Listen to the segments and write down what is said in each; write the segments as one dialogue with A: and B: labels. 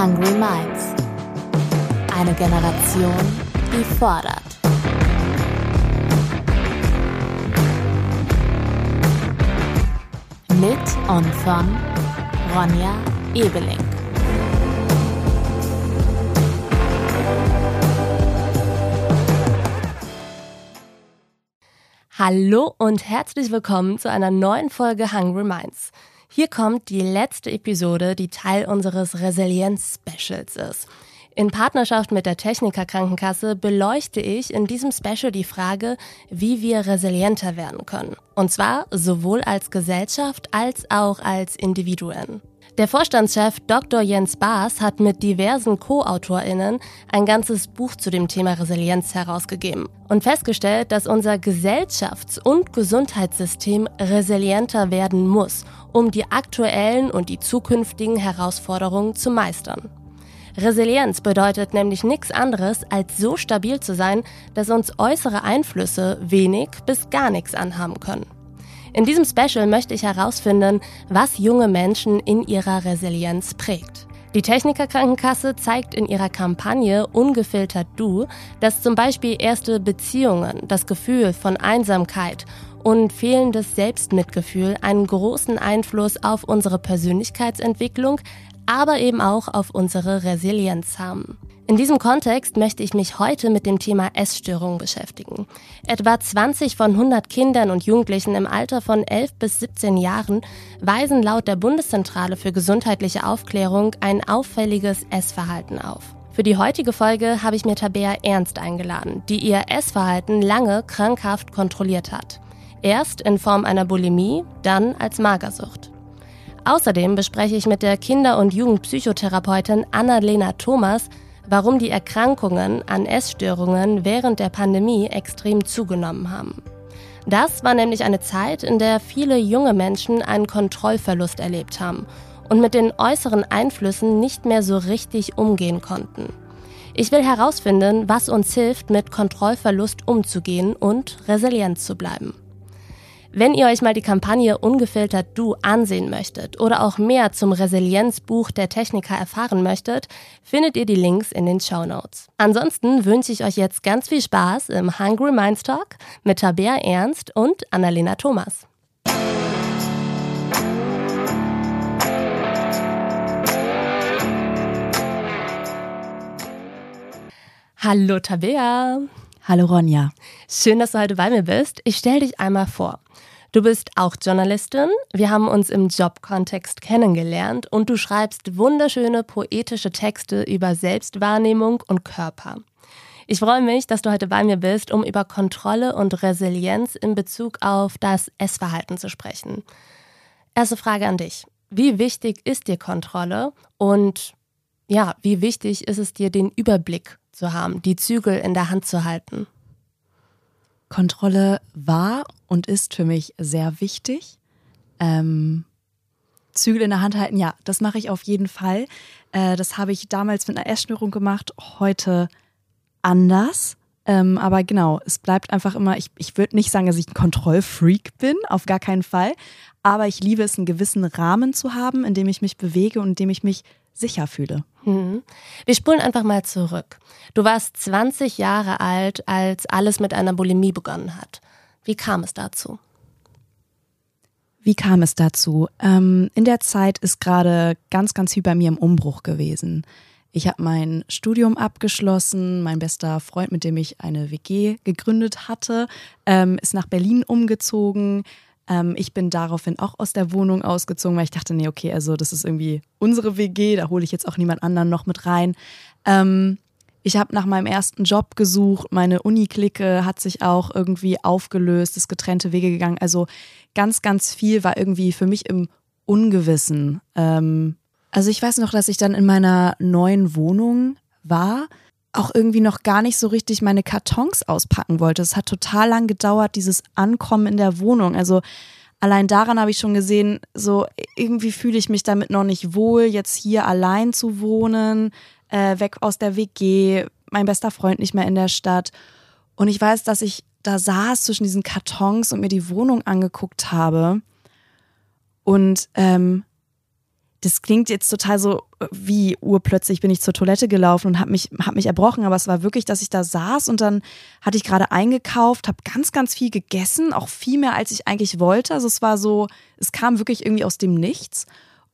A: Hungry Minds. Eine Generation, die fordert. Mit und von Ronja Ebeling.
B: Hallo und herzlich willkommen zu einer neuen Folge Hungry Minds. Hier kommt die letzte Episode, die Teil unseres Resilienz-Specials ist. In Partnerschaft mit der Techniker Krankenkasse beleuchte ich in diesem Special die Frage, wie wir resilienter werden können. Und zwar sowohl als Gesellschaft als auch als Individuen. Der Vorstandschef Dr. Jens Baas hat mit diversen Co-AutorInnen ein ganzes Buch zu dem Thema Resilienz herausgegeben und festgestellt, dass unser Gesellschafts- und Gesundheitssystem resilienter werden muss, um die aktuellen und die zukünftigen Herausforderungen zu meistern. Resilienz bedeutet nämlich nichts anderes, als so stabil zu sein, dass uns äußere Einflüsse wenig bis gar nichts anhaben können. In diesem Special möchte ich herausfinden, was junge Menschen in ihrer Resilienz prägt. Die Techniker Krankenkasse zeigt in ihrer Kampagne Ungefiltert Du, dass zum Beispiel erste Beziehungen, das Gefühl von Einsamkeit und fehlendes Selbstmitgefühl einen großen Einfluss auf unsere Persönlichkeitsentwicklung, aber eben auch auf unsere Resilienz haben. In diesem Kontext möchte ich mich heute mit dem Thema Essstörungen beschäftigen. Etwa 20 von 100 Kindern und Jugendlichen im Alter von 11 bis 17 Jahren weisen laut der Bundeszentrale für gesundheitliche Aufklärung ein auffälliges Essverhalten auf. Für die heutige Folge habe ich mir Tabea Ernst eingeladen, die ihr Essverhalten lange krankhaft kontrolliert hat. Erst in Form einer Bulimie, dann als Magersucht. Außerdem bespreche ich mit der Kinder- und Jugendpsychotherapeutin Annalena Thomas, warum die Erkrankungen an Essstörungen während der Pandemie extrem zugenommen haben. Das war nämlich eine Zeit, in der viele junge Menschen einen Kontrollverlust erlebt haben und mit den äußeren Einflüssen nicht mehr so richtig umgehen konnten. Ich will herausfinden, was uns hilft, mit Kontrollverlust umzugehen und resilient zu bleiben. Wenn ihr euch mal die Kampagne Ungefiltert Du ansehen möchtet oder auch mehr zum Resilienzbuch der Techniker erfahren möchtet, findet ihr die Links in den Show Notes. Ansonsten wünsche ich euch jetzt ganz viel Spaß im Hungry Minds Talk mit Tabea Ernst und Annalena Thomas. Hallo Tabea.
C: Hallo Ronja.
B: Schön, dass du heute bei mir bist. Ich stelle dich einmal vor. Du bist auch Journalistin. Wir haben uns im Jobkontext kennengelernt und du schreibst wunderschöne poetische Texte über Selbstwahrnehmung und Körper. Ich freue mich, dass du heute bei mir bist, um über Kontrolle und Resilienz in Bezug auf das Essverhalten zu sprechen. Erste Frage an dich. Wie wichtig ist dir Kontrolle und ja, wie wichtig ist es dir, den Überblick zu haben, die Zügel in der Hand zu halten?
C: Kontrolle war und ist für mich sehr wichtig. Ähm, Zügel in der Hand halten, ja, das mache ich auf jeden Fall. Äh, das habe ich damals mit einer Essstörung gemacht, heute anders. Ähm, aber genau, es bleibt einfach immer, ich, ich würde nicht sagen, dass ich ein Kontrollfreak bin, auf gar keinen Fall. Aber ich liebe es, einen gewissen Rahmen zu haben, in dem ich mich bewege und in dem ich mich sicher fühle.
B: Mhm. Wir spulen einfach mal zurück. Du warst 20 Jahre alt, als alles mit einer Bulimie begonnen hat. Wie kam es dazu?
C: Wie kam es dazu? Ähm, in der Zeit ist gerade ganz, ganz viel bei mir im Umbruch gewesen. Ich habe mein Studium abgeschlossen. Mein bester Freund, mit dem ich eine WG gegründet hatte, ähm, ist nach Berlin umgezogen. Ähm, ich bin daraufhin auch aus der Wohnung ausgezogen, weil ich dachte, nee, okay, also das ist irgendwie unsere WG, da hole ich jetzt auch niemand anderen noch mit rein. Ähm, ich habe nach meinem ersten Job gesucht, meine Uni-Clique hat sich auch irgendwie aufgelöst, ist getrennte Wege gegangen. Also ganz, ganz viel war irgendwie für mich im Ungewissen. Ähm, also ich weiß noch, dass ich dann in meiner neuen Wohnung war auch irgendwie noch gar nicht so richtig meine Kartons auspacken wollte. Es hat total lang gedauert, dieses Ankommen in der Wohnung. Also allein daran habe ich schon gesehen, so irgendwie fühle ich mich damit noch nicht wohl, jetzt hier allein zu wohnen, äh, weg aus der WG, mein bester Freund nicht mehr in der Stadt. Und ich weiß, dass ich da saß zwischen diesen Kartons und mir die Wohnung angeguckt habe und ähm, das klingt jetzt total so wie urplötzlich bin ich zur Toilette gelaufen und habe mich, hab mich erbrochen, aber es war wirklich, dass ich da saß und dann hatte ich gerade eingekauft, habe ganz, ganz viel gegessen, auch viel mehr, als ich eigentlich wollte. Also es war so, es kam wirklich irgendwie aus dem Nichts.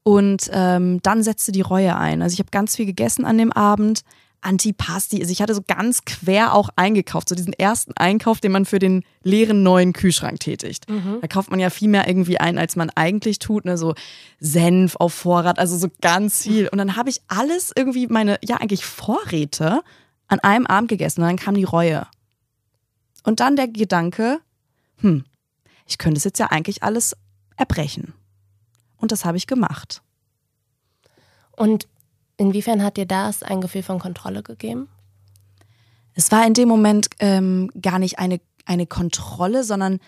C: Und ähm, dann setzte die Reue ein. Also ich habe ganz viel gegessen an dem Abend, Antipasti. Also ich hatte so ganz quer auch eingekauft, so diesen ersten Einkauf, den man für den leeren neuen Kühlschrank tätigt. Mhm. Da kauft man ja viel mehr irgendwie ein, als man eigentlich tut, ne? so Senf auf Vorrat, also so ganz viel. Und dann habe ich alles irgendwie meine, ja eigentlich Vorräte an einem Abend gegessen und dann kam die Reue. Und dann der Gedanke, hm, ich könnte es jetzt ja eigentlich alles erbrechen. Und das habe ich gemacht.
B: Und Inwiefern hat dir das ein Gefühl von Kontrolle gegeben?
C: Es war in dem Moment ähm, gar nicht eine, eine Kontrolle, sondern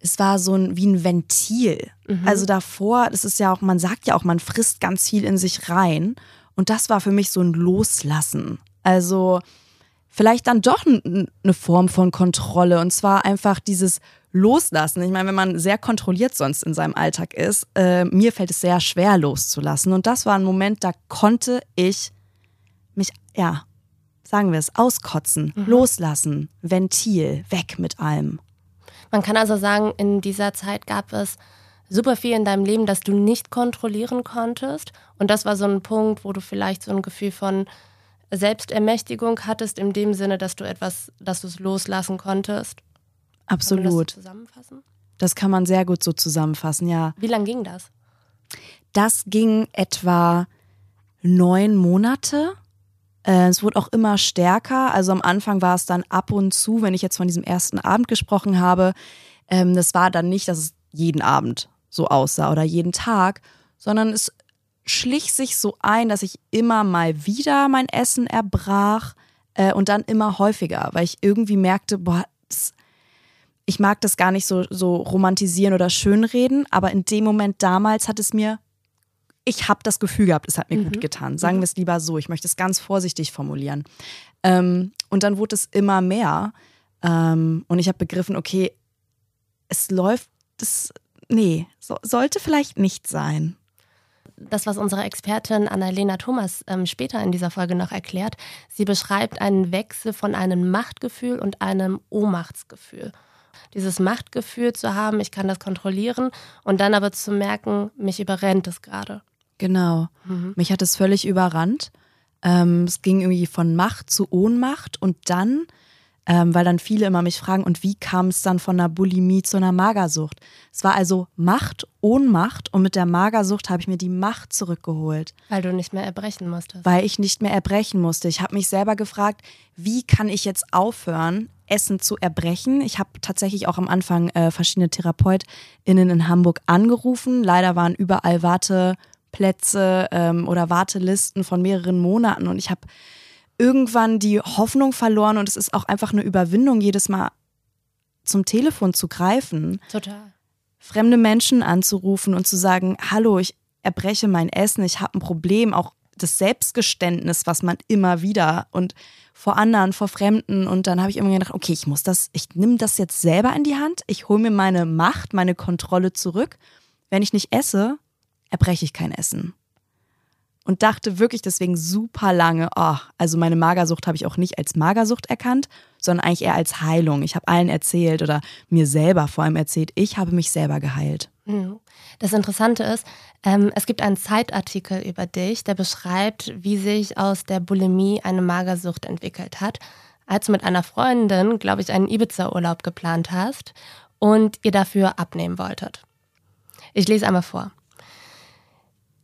C: es war so ein, wie ein Ventil. Mhm. Also davor, das ist ja auch, man sagt ja auch, man frisst ganz viel in sich rein. Und das war für mich so ein Loslassen. Also vielleicht dann doch eine Form von Kontrolle. Und zwar einfach dieses Loslassen. Ich meine, wenn man sehr kontrolliert sonst in seinem Alltag ist, äh, mir fällt es sehr schwer loszulassen. Und das war ein Moment, da konnte ich mich, ja, sagen wir es, auskotzen, mhm. loslassen, Ventil, weg mit allem.
B: Man kann also sagen, in dieser Zeit gab es super viel in deinem Leben, das du nicht kontrollieren konntest. Und das war so ein Punkt, wo du vielleicht so ein Gefühl von Selbstermächtigung hattest, in dem Sinne, dass du etwas, dass du es loslassen konntest.
C: Absolut. Kann man das
B: so zusammenfassen?
C: Das kann man sehr gut so zusammenfassen, ja.
B: Wie lange ging das?
C: Das ging etwa neun Monate. Äh, es wurde auch immer stärker. Also am Anfang war es dann ab und zu, wenn ich jetzt von diesem ersten Abend gesprochen habe, ähm, das war dann nicht, dass es jeden Abend so aussah oder jeden Tag, sondern es schlich sich so ein, dass ich immer mal wieder mein Essen erbrach äh, und dann immer häufiger, weil ich irgendwie merkte, boah, das, ich mag das gar nicht so, so romantisieren oder schönreden, aber in dem Moment damals hat es mir, ich habe das Gefühl gehabt, es hat mir mhm. gut getan. Sagen mhm. wir es lieber so, ich möchte es ganz vorsichtig formulieren. Ähm, und dann wurde es immer mehr ähm, und ich habe begriffen, okay, es läuft, das, nee, so, sollte vielleicht nicht sein
B: das, was unsere Expertin Annalena Thomas ähm, später in dieser Folge noch erklärt. Sie beschreibt einen Wechsel von einem Machtgefühl und einem Ohnmachtsgefühl dieses Machtgefühl zu haben, ich kann das kontrollieren und dann aber zu merken, mich überrennt es gerade.
C: Genau. Mhm. Mich hat es völlig überrannt. Ähm, es ging irgendwie von Macht zu Ohnmacht und dann, ähm, weil dann viele immer mich fragen, und wie kam es dann von einer Bulimie zu einer Magersucht? Es war also Macht, Ohnmacht und mit der Magersucht habe ich mir die Macht zurückgeholt.
B: Weil du nicht mehr erbrechen musstest.
C: Weil ich nicht mehr erbrechen musste. Ich habe mich selber gefragt, wie kann ich jetzt aufhören, Essen zu erbrechen. Ich habe tatsächlich auch am Anfang äh, verschiedene TherapeutInnen in Hamburg angerufen. Leider waren überall Warteplätze ähm, oder Wartelisten von mehreren Monaten und ich habe irgendwann die Hoffnung verloren und es ist auch einfach eine Überwindung, jedes Mal zum Telefon zu greifen.
B: Total.
C: Fremde Menschen anzurufen und zu sagen, hallo, ich erbreche mein Essen, ich habe ein Problem, auch das Selbstgeständnis, was man immer wieder und vor anderen, vor Fremden. Und dann habe ich immer gedacht, okay, ich muss das, ich nehme das jetzt selber in die Hand. Ich hole mir meine Macht, meine Kontrolle zurück. Wenn ich nicht esse, erbreche ich kein Essen. Und dachte wirklich deswegen super lange, oh, also meine Magersucht habe ich auch nicht als Magersucht erkannt, sondern eigentlich eher als Heilung. Ich habe allen erzählt oder mir selber vor allem erzählt, ich habe mich selber geheilt.
B: Mhm. Das Interessante ist, ähm, es gibt einen Zeitartikel über dich, der beschreibt, wie sich aus der Bulimie eine Magersucht entwickelt hat, als du mit einer Freundin, glaube ich, einen Ibiza-Urlaub geplant hast und ihr dafür abnehmen wolltet. Ich lese einmal vor.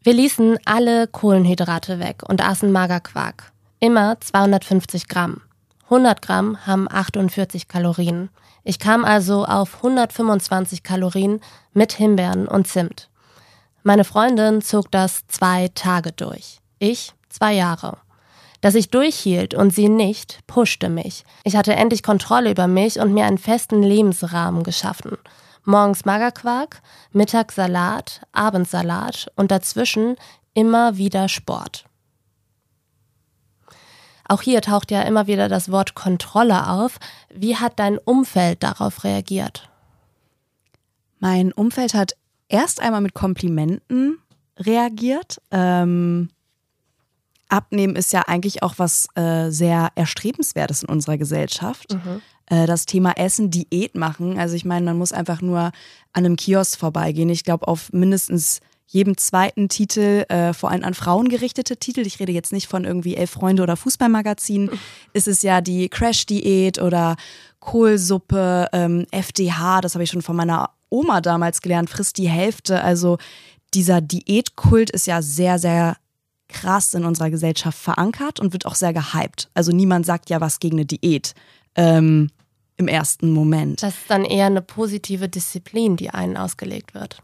B: Wir ließen alle Kohlenhydrate weg und aßen Magerquark. Immer 250 Gramm. 100 Gramm haben 48 Kalorien. Ich kam also auf 125 Kalorien mit Himbeeren und Zimt. Meine Freundin zog das zwei Tage durch. Ich zwei Jahre. Dass ich durchhielt und sie nicht, pushte mich. Ich hatte endlich Kontrolle über mich und mir einen festen Lebensrahmen geschaffen. Morgens Magerquark, mittags Salat, abends Salat und dazwischen immer wieder Sport. Auch hier taucht ja immer wieder das Wort Kontrolle auf. Wie hat dein Umfeld darauf reagiert?
C: Mein Umfeld hat erst einmal mit Komplimenten reagiert. Ähm, Abnehmen ist ja eigentlich auch was äh, sehr Erstrebenswertes in unserer Gesellschaft. Mhm. Äh, das Thema Essen, Diät machen. Also ich meine, man muss einfach nur an einem Kiosk vorbeigehen. Ich glaube, auf mindestens jedem zweiten Titel, äh, vor allem an Frauen gerichtete Titel, ich rede jetzt nicht von irgendwie Elf Freunde oder Fußballmagazin, ist es ja die Crash-Diät oder Kohlsuppe, ähm, FDH, das habe ich schon von meiner Oma damals gelernt, frisst die Hälfte. Also dieser Diätkult ist ja sehr, sehr krass in unserer Gesellschaft verankert und wird auch sehr gehypt. Also niemand sagt ja was gegen eine Diät ähm, im ersten Moment.
B: Das ist dann eher eine positive Disziplin, die einen ausgelegt wird.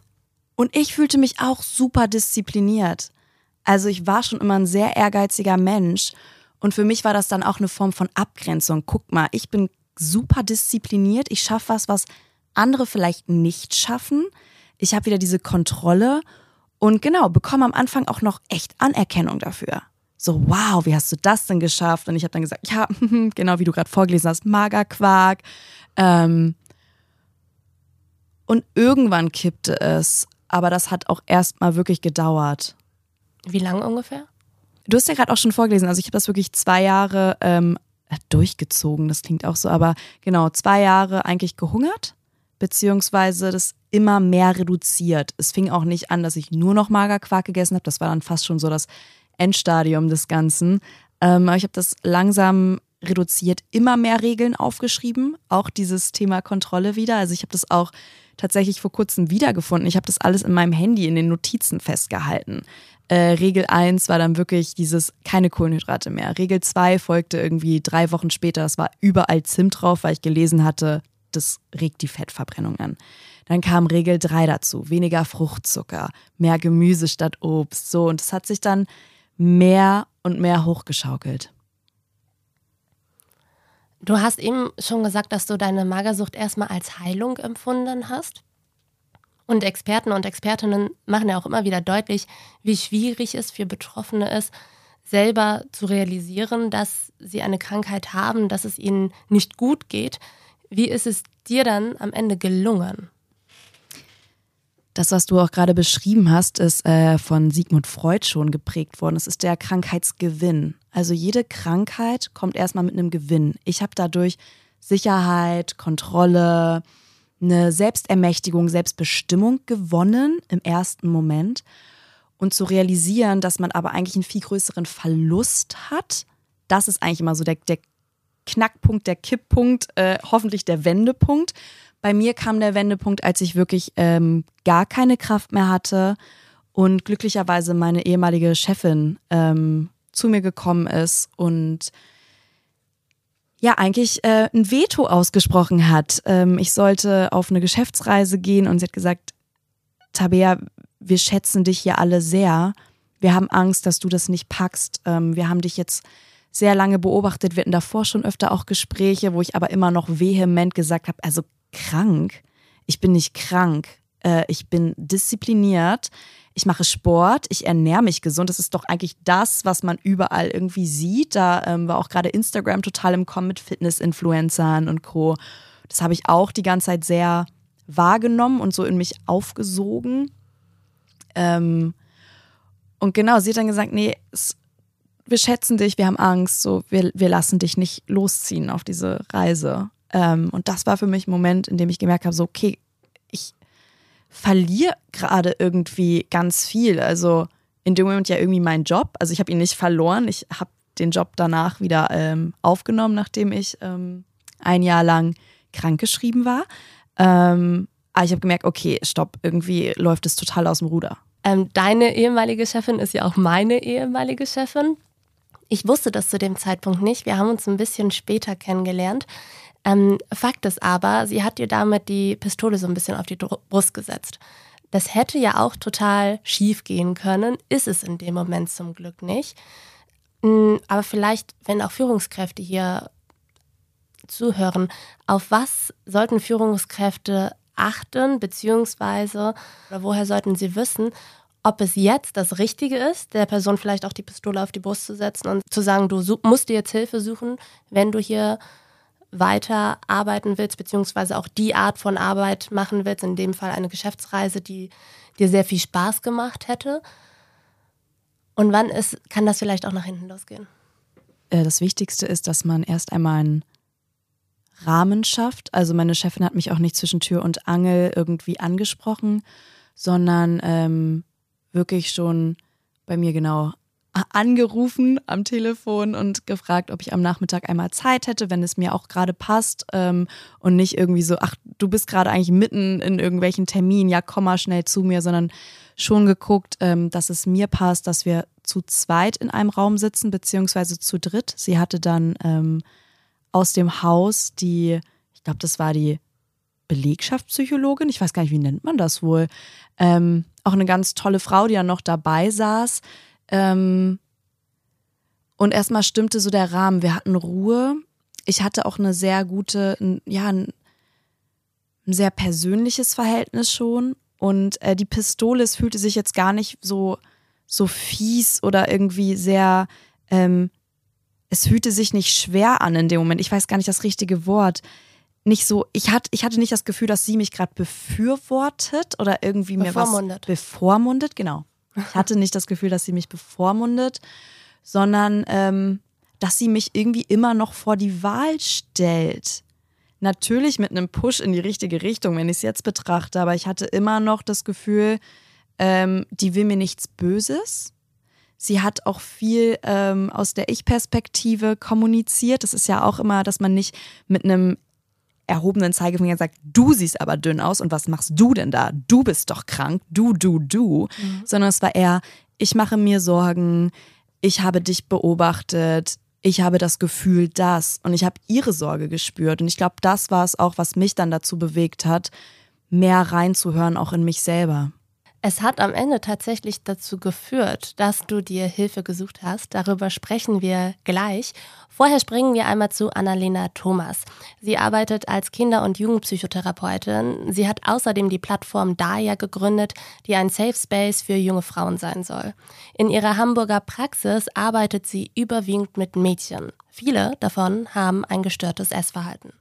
C: Und ich fühlte mich auch super diszipliniert. Also ich war schon immer ein sehr ehrgeiziger Mensch. Und für mich war das dann auch eine Form von Abgrenzung. Guck mal, ich bin super diszipliniert. Ich schaffe was, was andere vielleicht nicht schaffen. Ich habe wieder diese Kontrolle und genau, bekomme am Anfang auch noch echt Anerkennung dafür. So, wow, wie hast du das denn geschafft? Und ich habe dann gesagt, ja, genau wie du gerade vorgelesen hast, Magerquark. Ähm und irgendwann kippte es, aber das hat auch erstmal wirklich gedauert.
B: Wie lange ungefähr?
C: Du hast ja gerade auch schon vorgelesen, also ich habe das wirklich zwei Jahre ähm, durchgezogen, das klingt auch so, aber genau, zwei Jahre eigentlich gehungert beziehungsweise das immer mehr reduziert. Es fing auch nicht an, dass ich nur noch Magerquark gegessen habe. Das war dann fast schon so das Endstadium des Ganzen. Ähm, aber ich habe das langsam reduziert, immer mehr Regeln aufgeschrieben. Auch dieses Thema Kontrolle wieder. Also ich habe das auch tatsächlich vor kurzem wiedergefunden. Ich habe das alles in meinem Handy in den Notizen festgehalten. Äh, Regel 1 war dann wirklich dieses keine Kohlenhydrate mehr. Regel 2 folgte irgendwie drei Wochen später. Es war überall Zimt drauf, weil ich gelesen hatte, das regt die Fettverbrennung an. Dann kam Regel 3 dazu, weniger Fruchtzucker, mehr Gemüse statt Obst, so und es hat sich dann mehr und mehr hochgeschaukelt.
B: Du hast eben schon gesagt, dass du deine Magersucht erstmal als Heilung empfunden hast. Und Experten und Expertinnen machen ja auch immer wieder deutlich, wie schwierig es für Betroffene ist, selber zu realisieren, dass sie eine Krankheit haben, dass es ihnen nicht gut geht. Wie ist es dir dann am Ende gelungen?
C: Das, was du auch gerade beschrieben hast, ist äh, von Sigmund Freud schon geprägt worden. Es ist der Krankheitsgewinn. Also jede Krankheit kommt erstmal mit einem Gewinn. Ich habe dadurch Sicherheit, Kontrolle, eine Selbstermächtigung, Selbstbestimmung gewonnen im ersten Moment. Und zu realisieren, dass man aber eigentlich einen viel größeren Verlust hat, das ist eigentlich immer so der, der Knackpunkt, der Kipppunkt, äh, hoffentlich der Wendepunkt. Bei mir kam der Wendepunkt, als ich wirklich ähm, gar keine Kraft mehr hatte und glücklicherweise meine ehemalige Chefin ähm, zu mir gekommen ist und ja eigentlich äh, ein Veto ausgesprochen hat. Ähm, ich sollte auf eine Geschäftsreise gehen und sie hat gesagt, Tabea, wir schätzen dich hier alle sehr. Wir haben Angst, dass du das nicht packst. Ähm, wir haben dich jetzt sehr lange beobachtet. Wir hatten davor schon öfter auch Gespräche, wo ich aber immer noch vehement gesagt habe, also krank, ich bin nicht krank, äh, ich bin diszipliniert, ich mache Sport, ich ernähre mich gesund. Das ist doch eigentlich das, was man überall irgendwie sieht. Da ähm, war auch gerade Instagram total im Kommen mit Fitness-Influencern und Co. Das habe ich auch die ganze Zeit sehr wahrgenommen und so in mich aufgesogen. Ähm, und genau, sie hat dann gesagt, nee, es wir schätzen dich, wir haben Angst, so wir, wir lassen dich nicht losziehen auf diese Reise. Ähm, und das war für mich ein Moment, in dem ich gemerkt habe, so, okay, verliere gerade irgendwie ganz viel. Also in dem Moment ja irgendwie meinen Job. Also ich habe ihn nicht verloren. Ich habe den Job danach wieder ähm, aufgenommen, nachdem ich ähm, ein Jahr lang krankgeschrieben war. Ähm, aber ich habe gemerkt, okay, stopp, irgendwie läuft es total aus dem Ruder.
B: Ähm, deine ehemalige Chefin ist ja auch meine ehemalige Chefin. Ich wusste das zu dem Zeitpunkt nicht. Wir haben uns ein bisschen später kennengelernt. Ähm, Fakt ist aber, sie hat dir damit die Pistole so ein bisschen auf die Brust gesetzt. Das hätte ja auch total schief gehen können, ist es in dem Moment zum Glück nicht. Mm, aber vielleicht, wenn auch Führungskräfte hier zuhören, auf was sollten Führungskräfte achten, beziehungsweise oder woher sollten sie wissen, ob es jetzt das Richtige ist, der Person vielleicht auch die Pistole auf die Brust zu setzen und zu sagen, du musst dir jetzt Hilfe suchen, wenn du hier weiter arbeiten willst, beziehungsweise auch die Art von Arbeit machen willst, in dem Fall eine Geschäftsreise, die dir sehr viel Spaß gemacht hätte? Und wann ist, kann das vielleicht auch nach hinten losgehen?
C: Äh, das Wichtigste ist, dass man erst einmal einen Rahmen schafft. Also meine Chefin hat mich auch nicht zwischen Tür und Angel irgendwie angesprochen, sondern ähm, wirklich schon bei mir genau angerufen am Telefon und gefragt, ob ich am Nachmittag einmal Zeit hätte, wenn es mir auch gerade passt ähm, und nicht irgendwie so, ach, du bist gerade eigentlich mitten in irgendwelchen Terminen, ja, komm mal schnell zu mir, sondern schon geguckt, ähm, dass es mir passt, dass wir zu zweit in einem Raum sitzen, beziehungsweise zu dritt. Sie hatte dann ähm, aus dem Haus die, ich glaube, das war die Belegschaftspsychologin, ich weiß gar nicht, wie nennt man das wohl, ähm, auch eine ganz tolle Frau, die ja noch dabei saß. Ähm, und erstmal stimmte so der Rahmen. Wir hatten Ruhe. Ich hatte auch eine sehr gute, ja, ein, ein sehr persönliches Verhältnis schon. Und äh, die Pistole, es fühlte sich jetzt gar nicht so, so fies oder irgendwie sehr, ähm, es fühlte sich nicht schwer an in dem Moment. Ich weiß gar nicht das richtige Wort. Nicht so, ich hatte, ich hatte nicht das Gefühl, dass sie mich gerade befürwortet oder irgendwie mir was bevormundet, genau. Ich hatte nicht das Gefühl, dass sie mich bevormundet, sondern ähm, dass sie mich irgendwie immer noch vor die Wahl stellt. Natürlich mit einem Push in die richtige Richtung, wenn ich es jetzt betrachte, aber ich hatte immer noch das Gefühl, ähm, die will mir nichts Böses. Sie hat auch viel ähm, aus der Ich-Perspektive kommuniziert. Das ist ja auch immer, dass man nicht mit einem erhobenen Zeigefinger sagt, du siehst aber dünn aus und was machst du denn da? Du bist doch krank, du, du, du. Mhm. Sondern es war eher, ich mache mir Sorgen, ich habe dich beobachtet, ich habe das Gefühl, das. Und ich habe ihre Sorge gespürt. Und ich glaube, das war es auch, was mich dann dazu bewegt hat, mehr reinzuhören, auch in mich selber.
B: Es hat am Ende tatsächlich dazu geführt, dass du dir Hilfe gesucht hast. Darüber sprechen wir gleich. Vorher springen wir einmal zu Annalena Thomas. Sie arbeitet als Kinder- und Jugendpsychotherapeutin. Sie hat außerdem die Plattform Daya gegründet, die ein Safe Space für junge Frauen sein soll. In ihrer Hamburger Praxis arbeitet sie überwiegend mit Mädchen. Viele davon haben ein gestörtes Essverhalten.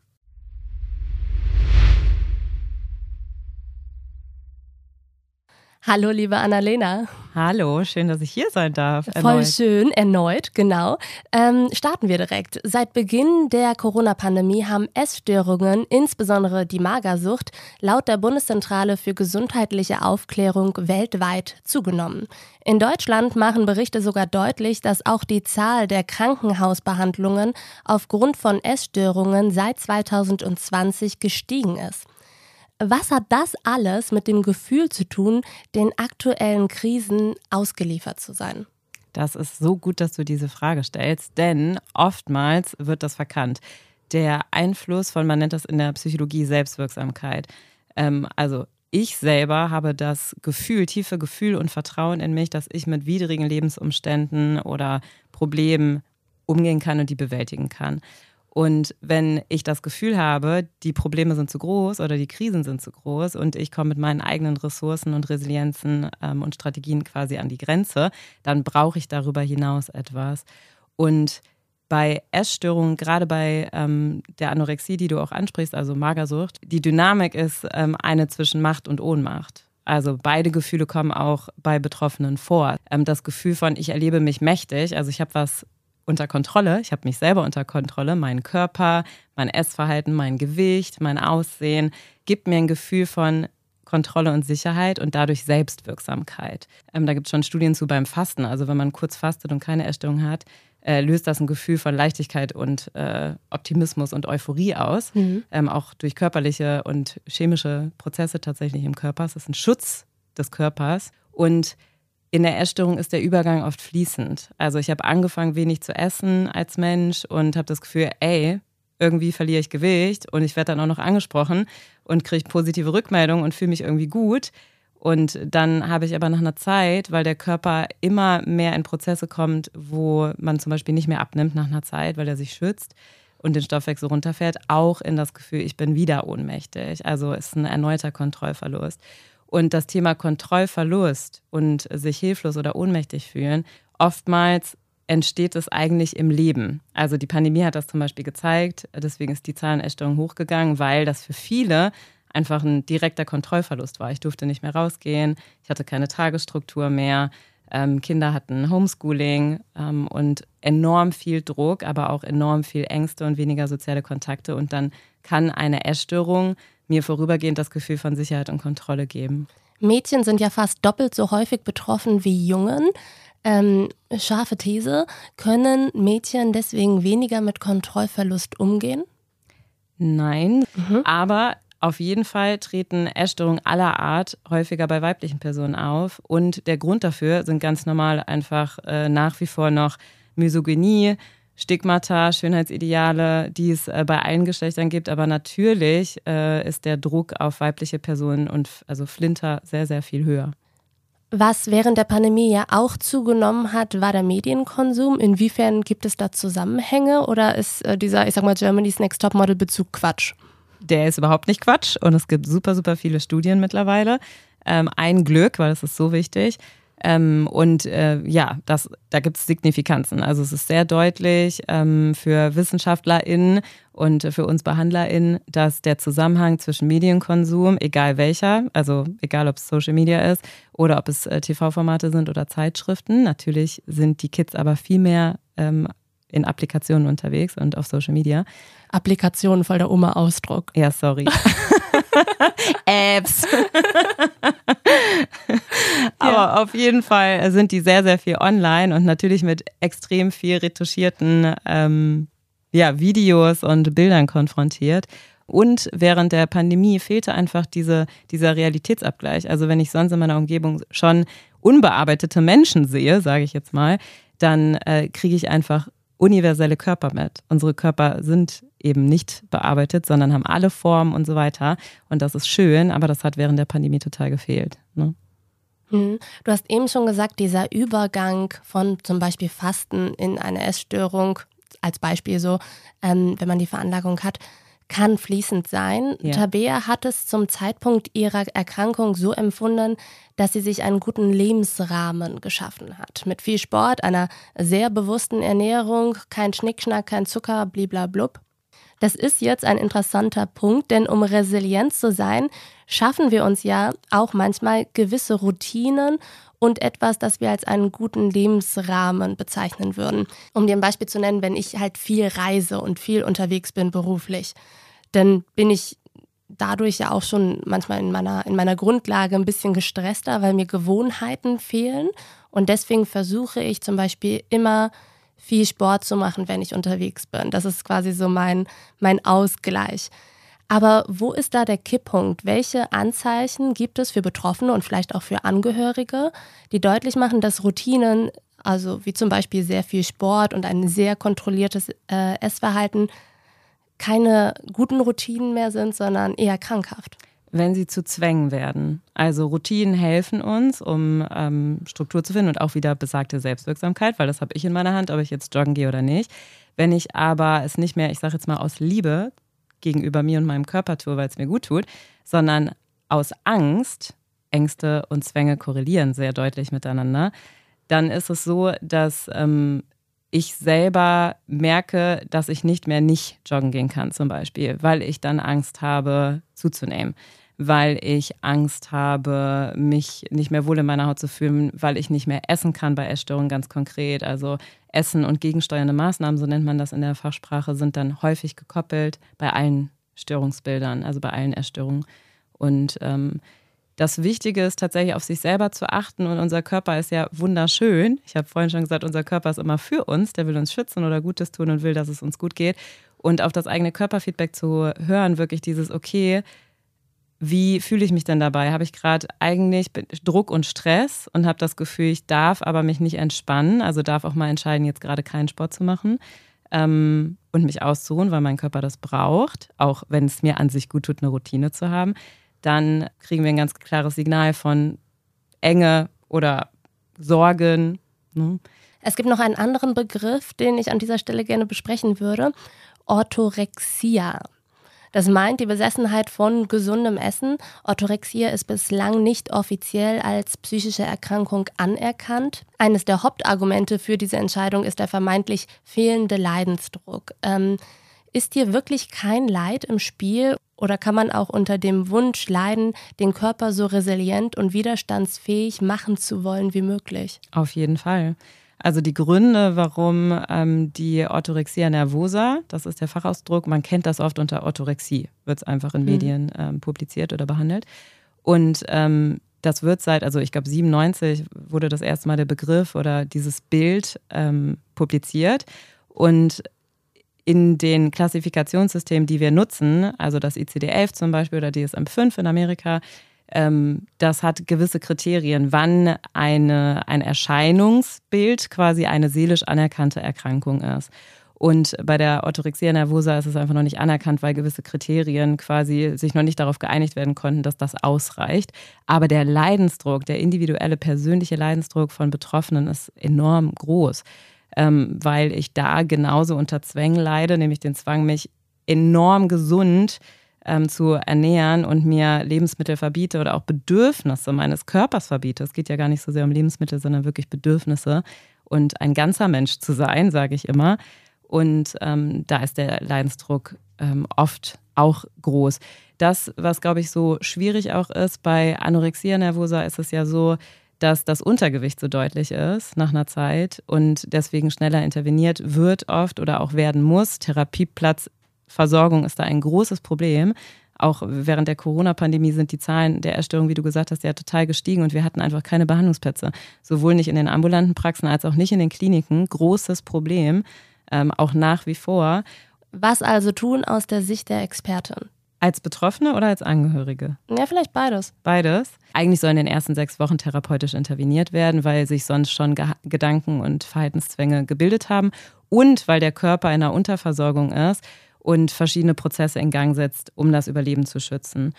B: Hallo, liebe Annalena.
D: Hallo, schön, dass ich hier sein darf.
B: Erneut. Voll schön, erneut, genau. Ähm, starten wir direkt. Seit Beginn der Corona-Pandemie haben Essstörungen, insbesondere die Magersucht, laut der Bundeszentrale für gesundheitliche Aufklärung weltweit zugenommen. In Deutschland machen Berichte sogar deutlich, dass auch die Zahl der Krankenhausbehandlungen aufgrund von Essstörungen seit 2020 gestiegen ist. Was hat das alles mit dem Gefühl zu tun, den aktuellen Krisen ausgeliefert zu sein?
D: Das ist so gut, dass du diese Frage stellst, denn oftmals wird das verkannt. Der Einfluss von, man nennt das in der Psychologie Selbstwirksamkeit. Ähm, also ich selber habe das Gefühl, tiefe Gefühl und Vertrauen in mich, dass ich mit widrigen Lebensumständen oder Problemen umgehen kann und die bewältigen kann. Und wenn ich das Gefühl habe, die Probleme sind zu groß oder die Krisen sind zu groß und ich komme mit meinen eigenen Ressourcen und Resilienzen ähm, und Strategien quasi an die Grenze, dann brauche ich darüber hinaus etwas. Und bei Essstörungen, gerade bei ähm, der Anorexie, die du auch ansprichst, also Magersucht, die Dynamik ist ähm, eine zwischen Macht und Ohnmacht. Also beide Gefühle kommen auch bei Betroffenen vor. Ähm, das Gefühl von, ich erlebe mich mächtig, also ich habe was unter Kontrolle. Ich habe mich selber unter Kontrolle. Mein Körper, mein Essverhalten, mein Gewicht, mein Aussehen gibt mir ein Gefühl von Kontrolle und Sicherheit und dadurch Selbstwirksamkeit. Ähm, da gibt es schon Studien zu beim Fasten. Also wenn man kurz fastet und keine Essstörung hat, äh, löst das ein Gefühl von Leichtigkeit und äh, Optimismus und Euphorie aus. Mhm. Ähm, auch durch körperliche und chemische Prozesse tatsächlich im Körper. Es ist ein Schutz des Körpers. Und in der Essstörung ist der Übergang oft fließend. Also ich habe angefangen, wenig zu essen als Mensch und habe das Gefühl, ey, irgendwie verliere ich Gewicht und ich werde dann auch noch angesprochen und kriege positive Rückmeldungen und fühle mich irgendwie gut. Und dann habe ich aber nach einer Zeit, weil der Körper immer mehr in Prozesse kommt, wo man zum Beispiel nicht mehr abnimmt nach einer Zeit, weil er sich schützt und den Stoffwechsel runterfährt, auch in das Gefühl, ich bin wieder ohnmächtig. Also ist ein erneuter Kontrollverlust. Und das Thema Kontrollverlust und sich hilflos oder ohnmächtig fühlen, oftmals entsteht es eigentlich im Leben. Also die Pandemie hat das zum Beispiel gezeigt, deswegen ist die Zahlenerstellung hochgegangen, weil das für viele einfach ein direkter Kontrollverlust war. Ich durfte nicht mehr rausgehen, ich hatte keine Tagesstruktur mehr. Ähm, Kinder hatten Homeschooling ähm, und enorm viel Druck, aber auch enorm viel Ängste und weniger soziale Kontakte. Und dann kann eine Essstörung mir vorübergehend das Gefühl von Sicherheit und Kontrolle geben.
B: Mädchen sind ja fast doppelt so häufig betroffen wie Jungen. Ähm, scharfe These, können Mädchen deswegen weniger mit Kontrollverlust umgehen?
D: Nein, mhm. aber auf jeden Fall treten Essstörungen aller Art häufiger bei weiblichen Personen auf. Und der Grund dafür sind ganz normal einfach äh, nach wie vor noch Misogynie, Stigmata, Schönheitsideale, die es äh, bei allen Geschlechtern gibt. Aber natürlich äh, ist der Druck auf weibliche Personen und also Flinter sehr, sehr viel höher.
B: Was während der Pandemie ja auch zugenommen hat, war der Medienkonsum. Inwiefern gibt es da Zusammenhänge oder ist äh, dieser, ich sag mal, Germany's Next Top Model Bezug Quatsch?
D: Der ist überhaupt nicht Quatsch und es gibt super, super viele Studien mittlerweile. Ähm, ein Glück, weil das ist so wichtig. Ähm, und äh, ja, das, da gibt es Signifikanzen. Also es ist sehr deutlich ähm, für WissenschaftlerInnen und für uns BehandlerInnen, dass der Zusammenhang zwischen Medienkonsum, egal welcher, also egal ob es Social Media ist oder ob es äh, TV-Formate sind oder Zeitschriften, natürlich sind die Kids aber viel mehr ähm, in Applikationen unterwegs und auf Social Media.
B: Applikationen voll der Oma-Ausdruck.
D: Ja, sorry. Apps. Aber ja. auf jeden Fall sind die sehr, sehr viel online und natürlich mit extrem viel retuschierten ähm, ja, Videos und Bildern konfrontiert. Und während der Pandemie fehlte einfach diese, dieser Realitätsabgleich. Also wenn ich sonst in meiner Umgebung schon unbearbeitete Menschen sehe, sage ich jetzt mal, dann äh, kriege ich einfach universelle Körper mit. Unsere Körper sind eben nicht bearbeitet, sondern haben alle Formen und so weiter. Und das ist schön, aber das hat während der Pandemie total gefehlt. Ne?
B: Hm. Du hast eben schon gesagt, dieser Übergang von zum Beispiel Fasten in eine Essstörung, als Beispiel so, ähm, wenn man die Veranlagung hat, kann fließend sein. Ja. Tabea hat es zum Zeitpunkt ihrer Erkrankung so empfunden, dass sie sich einen guten Lebensrahmen geschaffen hat. Mit viel Sport, einer sehr bewussten Ernährung, kein Schnickschnack, kein Zucker, bliblablub. Das ist jetzt ein interessanter Punkt, denn um resilient zu sein, schaffen wir uns ja auch manchmal gewisse Routinen und etwas, das wir als einen guten Lebensrahmen bezeichnen würden. Um dir ein Beispiel zu nennen, wenn ich halt viel reise und viel unterwegs bin beruflich, dann bin ich dadurch ja auch schon manchmal in meiner, in meiner Grundlage ein bisschen gestresster, weil mir Gewohnheiten fehlen. Und deswegen versuche ich zum Beispiel immer viel Sport zu machen, wenn ich unterwegs bin. Das ist quasi so mein, mein Ausgleich. Aber wo ist da der Kipppunkt? Welche Anzeichen gibt es für Betroffene und vielleicht auch für Angehörige, die deutlich machen, dass Routinen, also wie zum Beispiel sehr viel Sport und ein sehr kontrolliertes äh, Essverhalten, keine guten Routinen mehr sind, sondern eher krankhaft.
D: Wenn sie zu Zwängen werden. Also Routinen helfen uns, um ähm, Struktur zu finden und auch wieder besagte Selbstwirksamkeit, weil das habe ich in meiner Hand, ob ich jetzt joggen gehe oder nicht. Wenn ich aber es nicht mehr, ich sage jetzt mal aus Liebe gegenüber mir und meinem Körper tue, weil es mir gut tut, sondern aus Angst, Ängste und Zwänge korrelieren sehr deutlich miteinander, dann ist es so, dass ähm, ich selber merke, dass ich nicht mehr nicht joggen gehen kann, zum Beispiel, weil ich dann Angst habe, zuzunehmen, weil ich Angst habe, mich nicht mehr wohl in meiner Haut zu fühlen, weil ich nicht mehr essen kann bei Essstörungen ganz konkret. Also Essen und gegensteuernde Maßnahmen, so nennt man das in der Fachsprache, sind dann häufig gekoppelt bei allen Störungsbildern, also bei allen Essstörungen. Und ähm, das Wichtige ist tatsächlich auf sich selber zu achten und unser Körper ist ja wunderschön. Ich habe vorhin schon gesagt, unser Körper ist immer für uns, der will uns schützen oder Gutes tun und will, dass es uns gut geht. Und auf das eigene Körperfeedback zu hören, wirklich dieses, okay, wie fühle ich mich denn dabei? Habe ich gerade eigentlich Druck und Stress und habe das Gefühl, ich darf aber mich nicht entspannen, also darf auch mal entscheiden, jetzt gerade keinen Sport zu machen ähm, und mich auszuruhen, weil mein Körper das braucht, auch wenn es mir an sich gut tut, eine Routine zu haben dann kriegen wir ein ganz klares Signal von Enge oder Sorgen.
B: Ne? Es gibt noch einen anderen Begriff, den ich an dieser Stelle gerne besprechen würde. Orthorexia. Das meint die Besessenheit von gesundem Essen. Orthorexia ist bislang nicht offiziell als psychische Erkrankung anerkannt. Eines der Hauptargumente für diese Entscheidung ist der vermeintlich fehlende Leidensdruck. Ähm, ist hier wirklich kein Leid im Spiel Oder kann man auch unter dem Wunsch leiden, den Körper so resilient und widerstandsfähig machen zu wollen wie möglich?
D: Auf jeden Fall. Also die Gründe, warum ähm, die Orthorexia nervosa, das ist der Fachausdruck, man kennt das oft unter Orthorexie, wird es einfach in mhm. Medien ähm, publiziert oder behandelt. Und ähm, das wird seit, also ich glaube 97 wurde das erste Mal der Begriff oder dieses Bild ähm, publiziert. Und in den Klassifikationssystemen, die wir nutzen, also das ICD-11 zum Beispiel oder DSM-5 in Amerika, ähm, das hat gewisse Kriterien, wann eine, ein Erscheinungsbild quasi eine seelisch anerkannte Erkrankung ist. Und bei der Orthorexia nervosa ist es einfach noch nicht anerkannt, weil gewisse Kriterien quasi sich noch nicht darauf geeinigt werden konnten, dass das ausreicht. Aber der Leidensdruck, der individuelle persönliche Leidensdruck von Betroffenen ist enorm groß, ähm, weil ich da genauso unter Zwängen leide, nämlich den Zwang, mich enorm gesund ähm, zu ernähren und mir Lebensmittel verbiete oder auch Bedürfnisse meines Körpers verbiete. Es geht ja gar nicht so sehr um Lebensmittel, sondern wirklich Bedürfnisse und ein ganzer Mensch zu sein, sage ich immer. Und ähm, da ist der Leidensdruck ähm, oft auch groß. Das, was, glaube ich, so schwierig auch ist, bei Anorexia nervosa ist es ja so, dass das Untergewicht so deutlich ist nach einer Zeit und deswegen schneller interveniert wird oft oder auch werden muss. Therapieplatz Versorgung ist da ein großes Problem. Auch während der Corona-Pandemie sind die Zahlen der Erstörung, wie du gesagt hast, ja total gestiegen und wir hatten einfach keine Behandlungsplätze. Sowohl nicht in den ambulanten Praxen als auch nicht in den Kliniken. Großes Problem, ähm, auch nach wie vor.
B: Was also tun aus der Sicht der Expertin?
D: Als Betroffene oder als Angehörige?
B: Ja, vielleicht beides.
D: Beides. Eigentlich soll in den ersten sechs Wochen therapeutisch interveniert werden, weil sich sonst schon Ge Gedanken und Verhaltenszwänge gebildet haben und weil der Körper in einer Unterversorgung ist und verschiedene Prozesse in Gang setzt, um das Überleben zu schützen.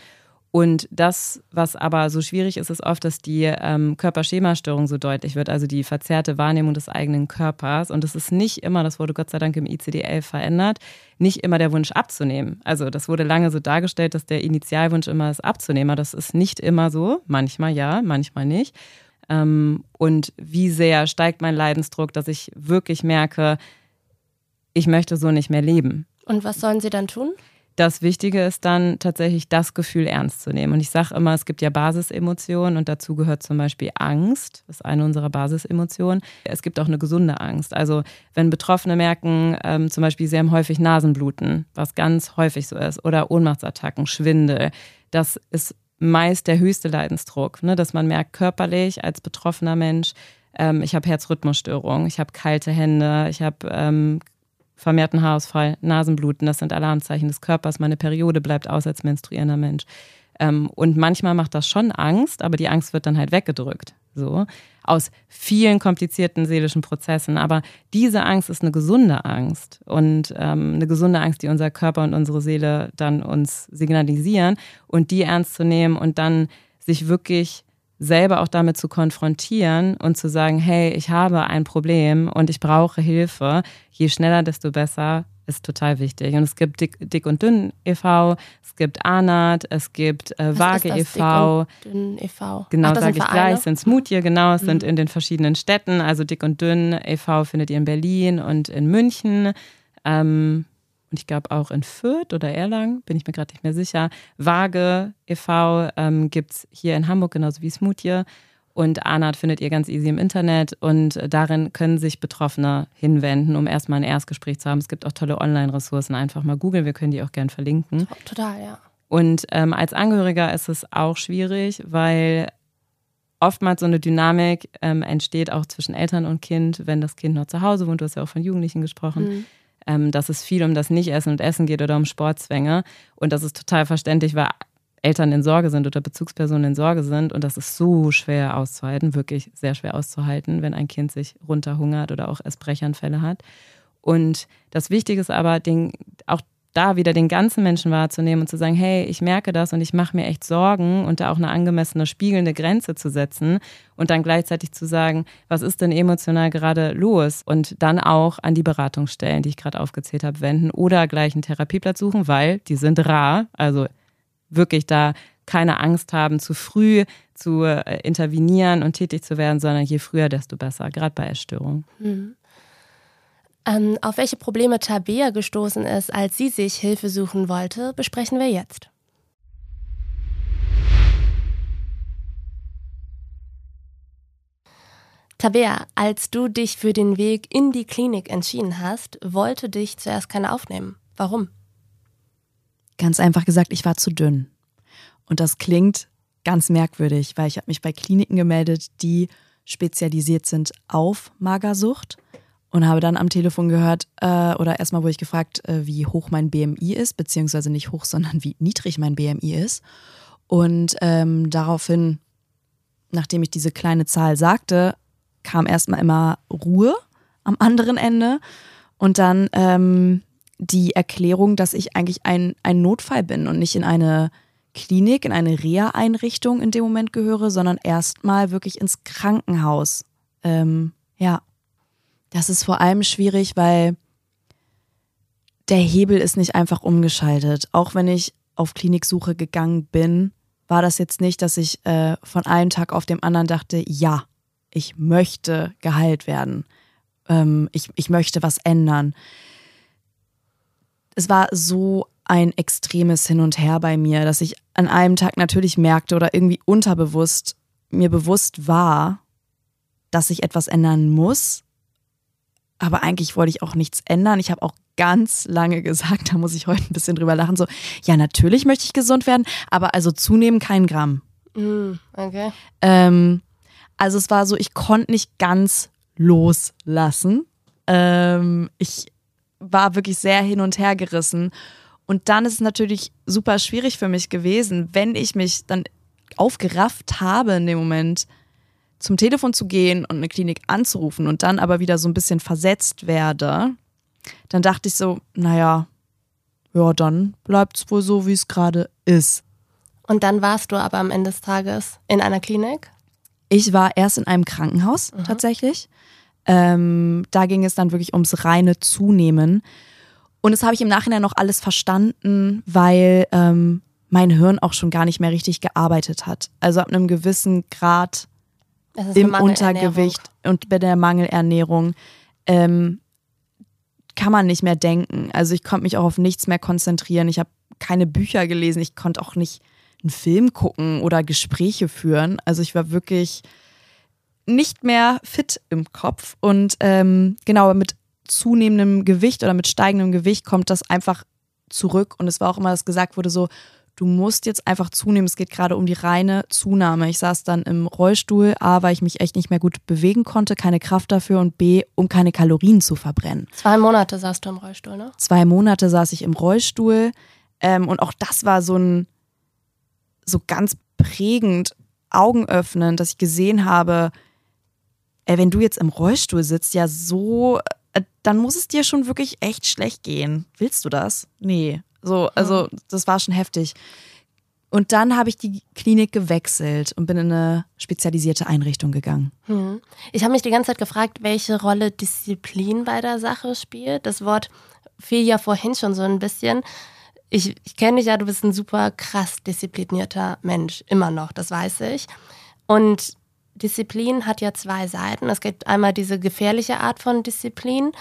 D: Und das, was aber so schwierig ist, ist oft, dass die ähm, Körperschemastörung so deutlich wird, also die verzerrte Wahrnehmung des eigenen Körpers. Und es ist nicht immer, das wurde Gott sei Dank im ICD-11 verändert, nicht immer der Wunsch abzunehmen. Also das wurde lange so dargestellt, dass der Initialwunsch immer ist abzunehmen. Aber das ist nicht immer so. Manchmal ja, manchmal nicht. Ähm, und wie sehr steigt mein Leidensdruck, dass ich wirklich merke, ich möchte so nicht mehr leben.
B: Und was sollen sie dann tun?
D: Das Wichtige ist dann tatsächlich das Gefühl ernst zu nehmen. Und ich sage immer, es gibt ja Basisemotionen und dazu gehört zum Beispiel Angst. Das ist eine unserer Basisemotionen. Es gibt auch eine gesunde Angst. Also wenn Betroffene merken, ähm, zum Beispiel sie haben häufig Nasenbluten, was ganz häufig so ist, oder Ohnmachtsattacken, Schwindel, das ist meist der höchste Leidensdruck, ne? dass man merkt körperlich als betroffener Mensch, ähm, ich habe Herzrhythmusstörungen, ich habe kalte Hände, ich habe ähm, vermehrten Haarausfall, Nasenbluten, das sind Alarmzeichen des Körpers. Meine Periode bleibt aus als menstruierender Mensch. Ähm, und manchmal macht das schon Angst, aber die Angst wird dann halt weggedrückt. So. Aus vielen komplizierten seelischen Prozessen. Aber diese Angst ist eine gesunde Angst und ähm, eine gesunde Angst, die unser Körper und unsere Seele dann uns signalisieren und die ernst zu nehmen und dann sich wirklich selber auch damit zu konfrontieren und zu sagen, hey, ich habe ein Problem und ich brauche Hilfe, je schneller, desto besser, ist total wichtig. Und es gibt Dick, Dick und Dünn e.V., es gibt ANAT, es gibt äh, Waage e.V.
B: Dick und Dünn e.V.
D: Genau, sage ich gleich, sind Smoothie, genau, es mhm. sind in den verschiedenen Städten. Also Dick und Dünn e.V. findet ihr in Berlin und in München. Ähm, und ich glaube auch in Fürth oder Erlangen, bin ich mir gerade nicht mehr sicher. Waage e.V. Ähm, gibt es hier in Hamburg, genauso wie Smoothie. Und Anat findet ihr ganz easy im Internet und darin können sich Betroffene hinwenden, um erstmal ein Erstgespräch zu haben. Es gibt auch tolle Online-Ressourcen, einfach mal googeln, wir können die auch gern verlinken.
B: Total, ja.
D: Und ähm, als Angehöriger ist es auch schwierig, weil oftmals so eine Dynamik ähm, entsteht auch zwischen Eltern und Kind, wenn das Kind noch zu Hause wohnt. Du hast ja auch von Jugendlichen gesprochen. Mhm ähm, dass es viel um das Nicht-Essen und Essen geht oder um Sportzwänge. Und das ist total verständlich, weil Eltern in Sorge sind oder Bezugspersonen in Sorge sind. Und das ist so schwer auszuhalten, wirklich sehr schwer auszuhalten, wenn ein Kind sich runterhungert oder auch Essbrechanfälle hat. Und das Wichtige ist aber, den, auch da wieder den ganzen Menschen wahrzunehmen und zu sagen, hey, ich merke das und ich mache mir echt Sorgen und da auch eine angemessene, spiegelnde Grenze zu setzen und dann gleichzeitig zu sagen, was ist denn emotional gerade los und dann auch an die Beratungsstellen, die ich gerade aufgezählt habe, wenden oder gleich einen Therapieplatz suchen, weil die sind rar, also wirklich da keine Angst haben, zu früh zu äh, intervenieren und tätig zu werden, sondern je früher, desto besser, gerade bei Essstörungen.
B: Mhm. Ähm, auf welche Probleme Tabea gestoßen ist, als sie sich Hilfe suchen wollte, besprechen wir jetzt. Tabea, als du dich für den Weg in die Klinik entschieden hast, wollte dich zuerst keiner aufnehmen. Warum?
C: Ganz einfach gesagt, ich war zu dünn. Und das klingt ganz merkwürdig, weil ich habe mich bei Kliniken gemeldet, die spezialisiert sind auf Magersucht und habe dann am Telefon gehört, äh, oder erstmal wurde ich gefragt, äh, wie hoch mein BMI ist, beziehungsweise nicht hoch, sondern wie niedrig mein BMI ist. Und ähm, daraufhin, nachdem ich diese kleine Zahl sagte, kam erstmal immer Ruhe am anderen Ende und dann ähm, die Erklärung, dass ich eigentlich ein, ein Notfall bin und nicht in eine Klinik, in eine Reha-Einrichtung in dem Moment gehöre, sondern erstmal wirklich ins Krankenhaus. Ähm, ja, das ist vor allem schwierig, weil der Hebel ist nicht einfach umgeschaltet. Auch wenn ich auf Kliniksuche gegangen bin, war das jetzt nicht, dass ich äh, von einem Tag auf dem anderen dachte, ja, ich möchte geheilt werden. Ähm, ich, ich möchte was ändern. Es war so ein extremes Hin und Her bei mir, dass ich an einem Tag natürlich merkte oder irgendwie unterbewusst mir bewusst war, dass ich etwas ändern muss. Aber eigentlich wollte ich auch nichts ändern. Ich habe auch ganz lange gesagt, da muss ich heute ein bisschen drüber lachen, so, ja, natürlich möchte ich gesund werden, aber also zunehmen kein Gramm.
B: Mm, okay.
C: Ähm, also es war so, ich konnte nicht ganz loslassen. Ähm, ich war wirklich sehr hin und her gerissen. Und dann ist es natürlich super schwierig für mich gewesen, wenn ich mich dann aufgerafft habe in dem Moment, zum Telefon zu gehen und eine Klinik anzurufen und dann aber wieder so ein bisschen versetzt werde, dann dachte ich so, naja, ja, dann bleibt es wohl so, wie es gerade ist.
B: Und dann warst du aber am Ende des Tages in einer Klinik?
C: Ich war erst in einem Krankenhaus mhm. tatsächlich. Ähm, da ging es dann wirklich ums reine Zunehmen. Und das habe ich im Nachhinein noch alles verstanden, weil ähm, mein Hirn auch schon gar nicht mehr richtig gearbeitet hat. Also ab einem gewissen Grad im Untergewicht und bei der Mangelernährung ähm, kann man nicht mehr denken. Also ich konnte mich auch auf nichts mehr konzentrieren. Ich habe keine Bücher gelesen. Ich konnte auch nicht einen Film gucken oder Gespräche führen. Also ich war wirklich nicht mehr fit im Kopf. Und ähm, genau, mit zunehmendem Gewicht oder mit steigendem Gewicht kommt das einfach zurück. Und es war auch immer, dass gesagt wurde, so, du musst jetzt einfach zunehmen. Es geht gerade um die reine Zunahme. Ich saß dann im Rollstuhl, A, weil ich mich echt nicht mehr gut bewegen konnte, keine Kraft dafür und B, um keine Kalorien zu verbrennen.
B: Zwei Monate saßt du im Rollstuhl, ne?
C: Zwei Monate saß ich im Rollstuhl. Ähm, und auch das war so ein, so ganz prägend, Augen öffnen, dass ich gesehen habe, ey, wenn du jetzt im Rollstuhl sitzt, ja so äh, dann muss es dir schon wirklich echt schlecht gehen. Willst du das? Nee. So, also das war schon heftig. Und dann habe ich die Klinik gewechselt und bin in eine spezialisierte Einrichtung gegangen.
B: Hm. Ich habe mich die ganze Zeit gefragt, welche Rolle Disziplin bei der Sache spielt. Das Wort fiel ja vorhin schon so ein bisschen. Ich, ich kenne dich ja, du bist ein super krass disziplinierter Mensch, immer noch, das weiß ich. Und Disziplin hat ja zwei Seiten. Es gibt einmal diese gefährliche Art von Disziplin,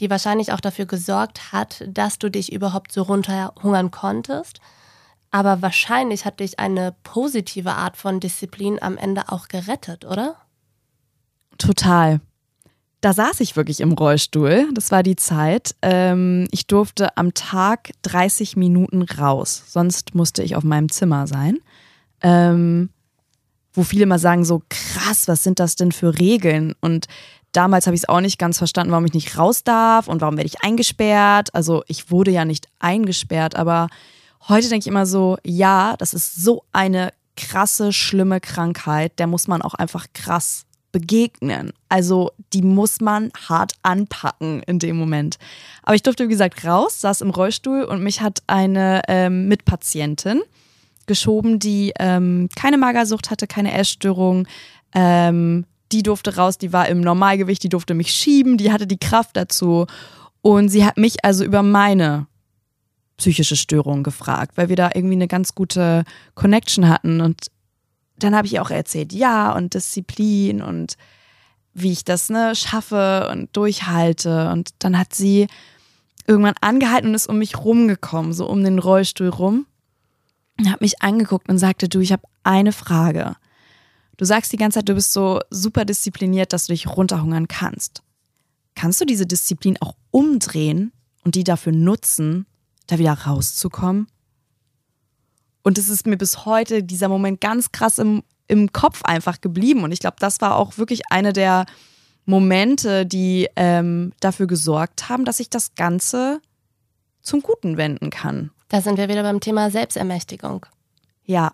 B: die wahrscheinlich auch dafür gesorgt hat, dass du dich überhaupt so runterhungern konntest. Aber wahrscheinlich hat dich eine positive Art von Disziplin am Ende auch gerettet, oder?
C: Total. Da saß ich wirklich im Rollstuhl. Das war die Zeit. Ähm, ich durfte am Tag 30 Minuten raus. Sonst musste ich auf meinem Zimmer sein. Ähm, wo viele mal sagen, so krass, was sind das denn für Regeln? Und damals habe ich es auch nicht ganz verstanden, warum ich nicht raus darf und warum werde ich eingesperrt. Also ich wurde ja nicht eingesperrt, aber heute denke ich immer so, ja, das ist so eine krasse, schlimme Krankheit, der muss man auch einfach krass begegnen. Also die muss man hart anpacken in dem Moment. Aber ich durfte, wie gesagt, raus, saß im Rollstuhl und mich hat eine ähm, Mitpatientin, geschoben, die ähm, keine Magersucht hatte, keine Essstörung. Ähm, die durfte raus, die war im Normalgewicht, die durfte mich schieben, die hatte die Kraft dazu. Und sie hat mich also über meine psychische Störung gefragt, weil wir da irgendwie eine ganz gute Connection hatten. Und dann habe ich ihr auch erzählt, ja, und Disziplin und wie ich das ne, schaffe und durchhalte. Und dann hat sie irgendwann angehalten und ist um mich rumgekommen, so um den Rollstuhl rum hat mich angeguckt und sagte, du, ich habe eine Frage. Du sagst die ganze Zeit, du bist so super diszipliniert, dass du dich runterhungern kannst. Kannst du diese Disziplin auch umdrehen und die dafür nutzen, da wieder rauszukommen? Und es ist mir bis heute dieser Moment ganz krass im, im Kopf einfach geblieben. Und ich glaube, das war auch wirklich eine der Momente, die ähm, dafür gesorgt haben, dass ich das Ganze zum Guten wenden kann.
B: Da sind wir wieder beim Thema Selbstermächtigung.
C: Ja,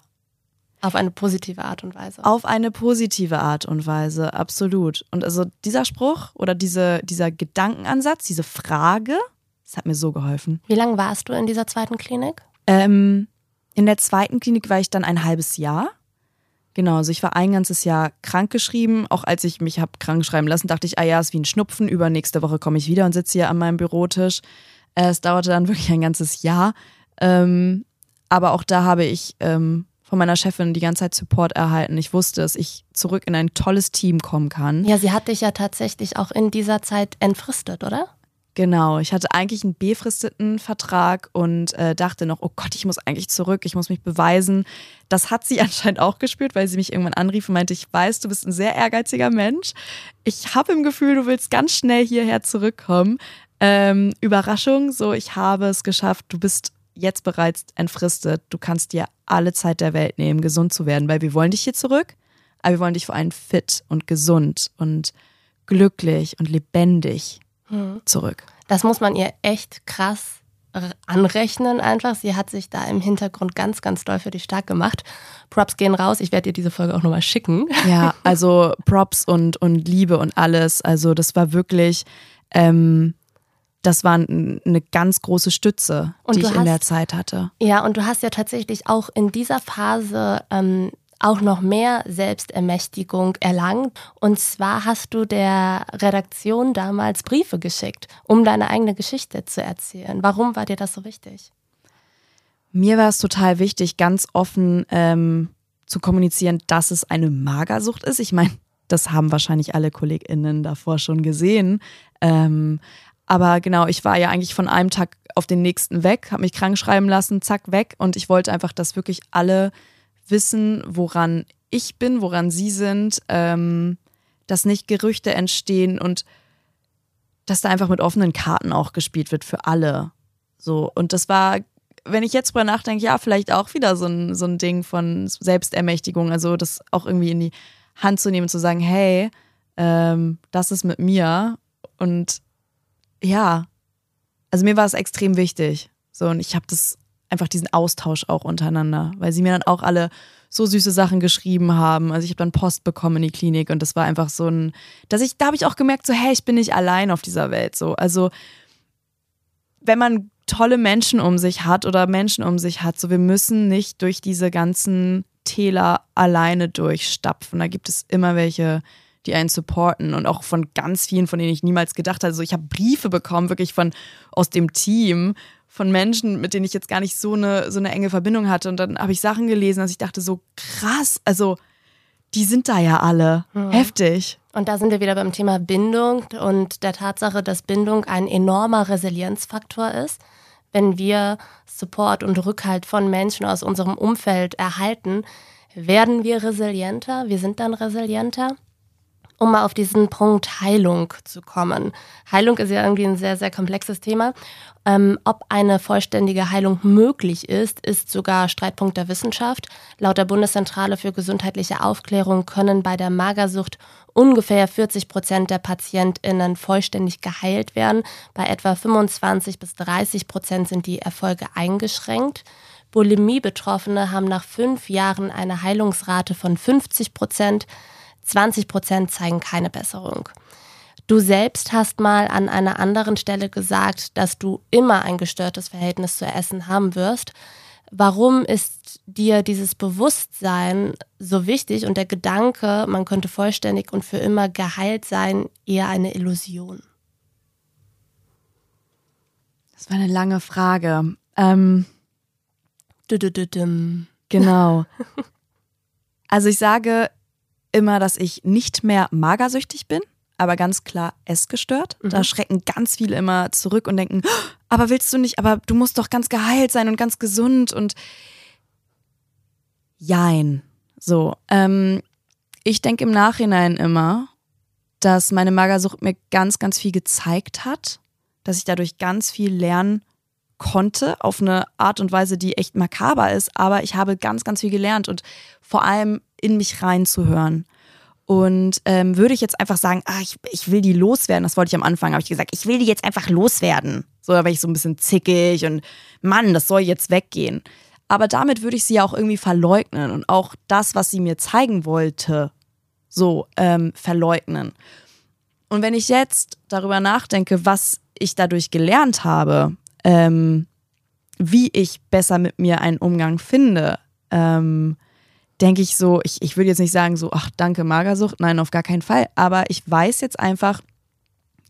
B: Auf eine positive Art und Weise.
C: auf eine positive Art und Weise, absolut. Und also dieser Spruch oder diese, dieser Gedankenansatz, diese Frage, das hat mir so geholfen.
B: Wie lange warst du in dieser zweiten Klinik?
C: Ähm, in der zweiten Klinik war ich dann ein halbes Jahr. Genau, also ich war ein ganzes Jahr krankgeschrieben. Auch als ich mich habe krank schreiben lassen, dachte ich, ah ja, ist wie ein Schnupfen. Übernächste Woche komme ich wieder und sitze hier an meinem Bürotisch. Äh, es dauerte dann wirklich ein ganzes Jahr. Ähm, aber auch da habe ich ähm, von meiner Chefin die ganze Zeit Support erhalten. Ich wusste, dass ich zurück in ein tolles Team kommen kann.
B: Ja, sie hat dich ja tatsächlich auch in dieser Zeit entfristet, oder?
C: Genau, ich hatte eigentlich einen befristeten Vertrag und äh, dachte noch, oh Gott, ich muss eigentlich zurück, ich muss mich beweisen. Das hat sie anscheinend auch gespürt, weil sie mich irgendwann anrief und meinte, ich weiß, du bist ein sehr ehrgeiziger Mensch. Ich habe im Gefühl, du willst ganz schnell hierher zurückkommen. Ähm, Überraschung, so ich habe es geschafft, du bist jetzt bereits entfristet. Du kannst dir alle Zeit der Welt nehmen, gesund zu werden, weil wir wollen dich hier zurück, aber wir wollen dich vor allem fit und gesund und glücklich und lebendig zurück.
B: Das muss man ihr echt krass anrechnen einfach. Sie hat sich da im Hintergrund ganz, ganz doll für dich stark gemacht. Props gehen raus. Ich werde dir diese Folge auch nochmal schicken.
C: Ja, also Props und, und Liebe und alles. Also das war wirklich, ähm, das war eine ganz große Stütze,
B: Und
C: die ich in der
B: hast-
C: Zeit hatte.
B: Ja, und du hast ja tatsächlich auch in dieser Phase ähm, auch noch mehr Selbstermächtigung erlangt. Und zwar hast du der Redaktion damals Briefe geschickt, um deine eigene Geschichte zu erzählen. Warum war dir das so wichtig?
C: Mir war es total wichtig, ganz offen ähm, zu kommunizieren, dass es eine Magersucht ist. Ich meine, das haben wahrscheinlich alle KollegInnen davor schon gesehen. Ähm, aber genau, ich war ja eigentlich von einem Tag auf den nächsten weg, habe mich krank schreiben lassen, zack, weg. Und ich wollte einfach, dass wirklich alle wissen, woran ich bin, woran sie sind, ähm, dass nicht Gerüchte entstehen und dass da einfach mit offenen Karten auch gespielt wird für alle. So, und das war, wenn ich jetzt drüber nachdenke, ja, vielleicht auch wieder so ein, so ein Ding von Selbstermächtigung, also das auch irgendwie in die Hand zu nehmen zu sagen, hey, ähm, das ist mit mir. Und ja, also mir war es extrem wichtig. So, und ich habe das einfach diesen Austausch auch untereinander, weil sie mir dann auch alle so süße Sachen geschrieben haben. Also ich habe dann Post bekommen in die Klinik und das war einfach so ein, dass ich, da habe ich auch gemerkt, so, hey, ich bin nicht allein auf dieser Welt. So, also wenn man tolle Menschen um sich hat oder Menschen um sich hat, so wir müssen nicht durch diese ganzen Täler alleine durchstapfen. Da gibt es immer welche, die einen supporten und auch von ganz vielen, von denen ich niemals gedacht hatte. Also ich habe Briefe bekommen, wirklich von aus dem Team, von Menschen, mit denen ich jetzt gar nicht so eine, so eine enge Verbindung hatte. Und dann habe ich Sachen gelesen, dass ich dachte, so krass, also die sind da ja alle. Heftig.
B: Und da sind wir wieder beim Thema Bindung und der Tatsache, dass Bindung ein enormer Resilienzfaktor ist. Wenn wir Support und Rückhalt von Menschen aus unserem Umfeld erhalten, werden wir resilienter, wir sind dann resilienter. Um mal auf diesen Punkt Heilung zu kommen. Heilung ist ja irgendwie ein sehr, sehr komplexes Thema. Ähm, ob eine vollständige Heilung möglich ist, ist sogar Streitpunkt der Wissenschaft. Laut der Bundeszentrale für gesundheitliche Aufklärung können bei der Magersucht ungefähr 40 Prozent der PatientInnen vollständig geheilt werden. Bei etwa 25 bis 30 Prozent sind die Erfolge eingeschränkt. Bulimie-Betroffene haben nach fünf Jahren eine Heilungsrate von 50 Prozent. 20 Prozent zeigen keine Besserung. Du selbst hast mal an einer anderen Stelle gesagt, dass du immer ein gestörtes Verhältnis zu Essen haben wirst. Warum ist dir dieses Bewusstsein so wichtig und der Gedanke, man könnte vollständig und für immer geheilt sein, eher eine Illusion?
C: Das war eine lange Frage. Ähm,
B: Düdüdüdüm.
C: genau. Also ich sage immer, dass ich nicht mehr magersüchtig bin, aber ganz klar essgestört. Da schrecken ganz viele immer zurück und denken, "Oh, aber willst du nicht, aber du musst doch ganz geheilt sein und ganz gesund und jein. So, ähm, Ich denke im Nachhinein immer, dass meine Magersucht mir ganz, ganz viel gezeigt hat, dass ich dadurch ganz viel lernen konnte, auf eine Art und Weise, die echt makaber ist, aber ich habe ganz, ganz viel gelernt und vor allem in mich reinzuhören. Und ähm, würde ich jetzt einfach sagen, ah, ich, ich will die loswerden, das wollte ich am Anfang, habe ich gesagt, ich will die jetzt einfach loswerden. So, da war ich so ein bisschen zickig und Mann, das soll jetzt weggehen. Aber damit würde ich sie ja auch irgendwie verleugnen und auch das, was sie mir zeigen wollte, so ähm, verleugnen. Und wenn ich jetzt darüber nachdenke, was ich dadurch gelernt habe, ähm, wie ich besser mit mir einen Umgang finde, ähm, denke ich so, ich, ich würde jetzt nicht sagen so, ach danke Magersucht, nein, auf gar keinen Fall, aber ich weiß jetzt einfach,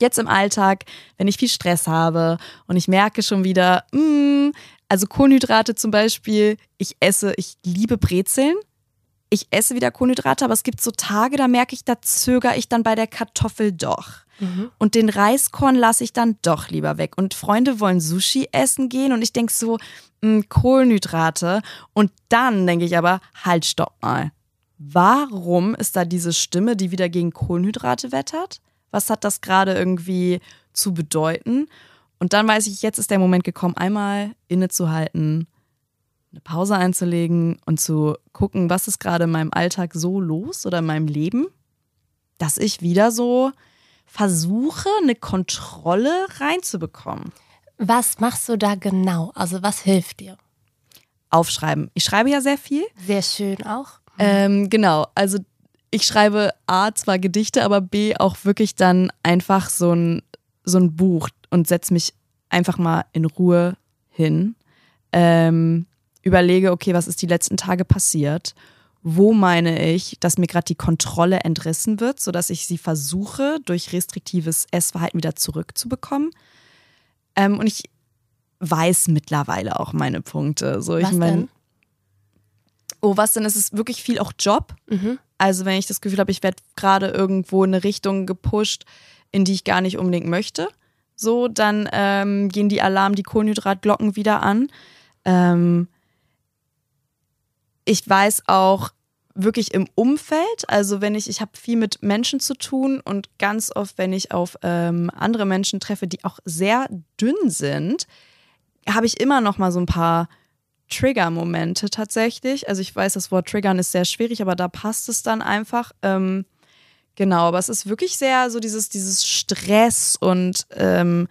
C: jetzt im Alltag, wenn ich viel Stress habe und ich merke schon wieder, mh, mm, also Kohlenhydrate zum Beispiel, ich esse, ich liebe Brezeln, ich esse wieder Kohlenhydrate, aber es gibt so Tage, da merke ich, da zögere ich dann bei der Kartoffel doch. Mhm. Und den Reiskorn lasse ich dann doch lieber weg. Und Freunde wollen Sushi essen gehen und ich denke so, mh, hm, Kohlenhydrate. Und dann denke ich aber, halt, stopp mal. Warum ist da diese Stimme, die wieder gegen Kohlenhydrate wettert? Was hat das gerade irgendwie zu bedeuten? Und dann weiß ich, jetzt ist der Moment gekommen, einmal innezuhalten eine Pause einzulegen und zu gucken, was ist gerade in meinem Alltag so los oder in meinem Leben, dass ich wieder so versuche, eine Kontrolle reinzubekommen.
B: Was machst du da genau? Also was hilft dir?
C: Aufschreiben. Ich schreibe ja sehr viel.
B: Sehr schön auch.
C: Ähm, genau, also ich schreibe A zwar Gedichte, aber B auch wirklich dann einfach so ein, so ein Buch und setze mich einfach mal in Ruhe hin. Ähm, überlege, okay, was ist die letzten Tage passiert? Wo meine ich, dass mir gerade die Kontrolle entrissen wird, sodass ich sie versuche, durch restriktives Essverhalten wieder zurückzubekommen? Ähm, und ich weiß mittlerweile auch meine Punkte. So,
B: was
C: ich mein,
B: denn?
C: Oh, was denn? Es ist wirklich viel auch Job.
B: Mhm.
C: Also, wenn ich das Gefühl habe, ich werde gerade irgendwo in eine Richtung gepusht, in die ich gar nicht unbedingt möchte, so, dann ähm, gehen die Alarm, die Kohlenhydratglocken wieder an. Ähm, ich weiß auch wirklich im Umfeld, also wenn ich, ich habe viel mit Menschen zu tun und ganz oft, wenn ich auf ähm, andere Menschen treffe, die auch sehr dünn sind, habe ich immer noch mal so ein paar Trigger-Momente tatsächlich. Also ich weiß, das Wort Triggern ist sehr schwierig, aber da passt es dann einfach. Ähm, genau, aber es ist wirklich sehr so dieses, dieses Stress und ähm,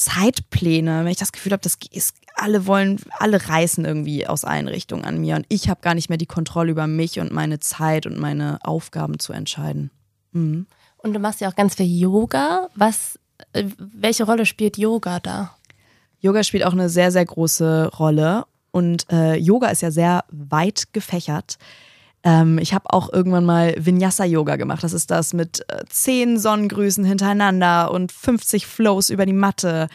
C: Zeitpläne, wenn ich das Gefühl habe, das ist, alle wollen, alle reißen irgendwie aus allen Richtungen an mir und ich habe gar nicht mehr die Kontrolle über mich und meine Zeit und meine Aufgaben zu entscheiden. Mhm.
B: Und du machst ja auch ganz viel Yoga. Was, äh, welche Rolle spielt Yoga da?
C: Yoga spielt auch eine sehr, sehr große Rolle und äh, Yoga ist ja sehr weit gefächert. Ähm, ich habe auch irgendwann mal Vinyasa-Yoga gemacht. Das ist das mit äh, zehn Sonnengrüßen hintereinander und 50 Flows über die Matte.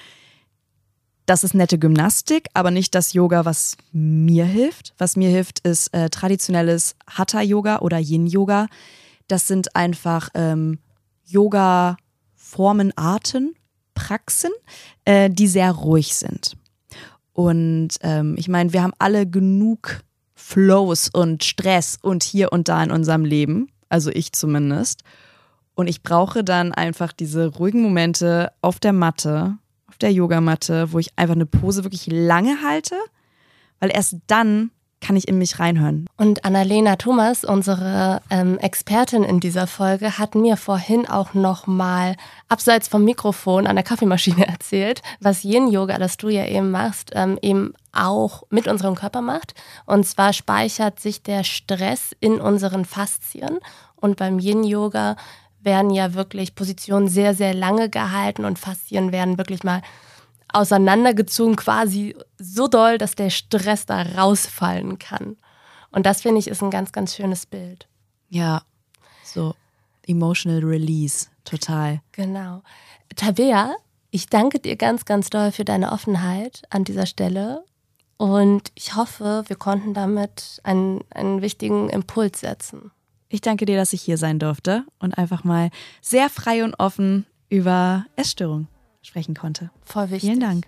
C: Das ist nette Gymnastik, aber nicht das Yoga, was mir hilft. Was mir hilft, ist äh, traditionelles Hatha-Yoga oder Yin-Yoga. Das sind einfach ähm, Yoga-Formen, Arten, Praxen, äh, die sehr ruhig sind. Und ähm, ich meine, wir haben alle genug Flows und Stress und hier und da in unserem Leben, also ich zumindest. Und ich brauche dann einfach diese ruhigen Momente auf der Matte, auf der Yogamatte, wo ich einfach eine Pose wirklich lange halte, weil erst dann kann ich in mich reinhören.
B: Und Annalena Thomas, unsere ähm, Expertin in dieser Folge, hat mir vorhin auch noch mal abseits vom Mikrofon an der Kaffeemaschine erzählt, was Yin-Yoga, das du ja eben machst, ähm, eben auch mit unserem Körper macht. Und zwar speichert sich der Stress in unseren Faszien. Und beim Yin-Yoga werden ja wirklich Positionen sehr, sehr lange gehalten und Faszien werden wirklich mal auseinandergezogen, quasi so doll, dass der Stress da rausfallen kann. Und das finde ich ist ein ganz, ganz schönes Bild.
C: Ja, so emotional release, total.
B: Genau. Tabea, ich danke dir ganz, ganz doll für deine Offenheit an dieser Stelle. Und ich hoffe, wir konnten damit einen, einen wichtigen Impuls setzen.
C: Ich danke dir, dass ich hier sein durfte und einfach mal sehr frei und offen über Essstörungen sprechen konnte.
B: Voll wichtig.
C: Vielen Dank.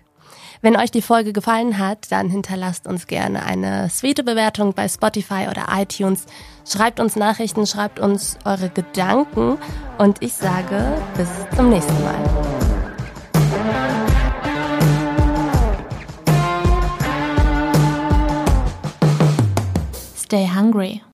B: Wenn euch die Folge gefallen hat, dann hinterlasst uns gerne eine sweete Bewertung bei Spotify oder iTunes. Schreibt uns Nachrichten, schreibt uns eure Gedanken und ich sage bis zum nächsten Mal.
A: Stay hungry.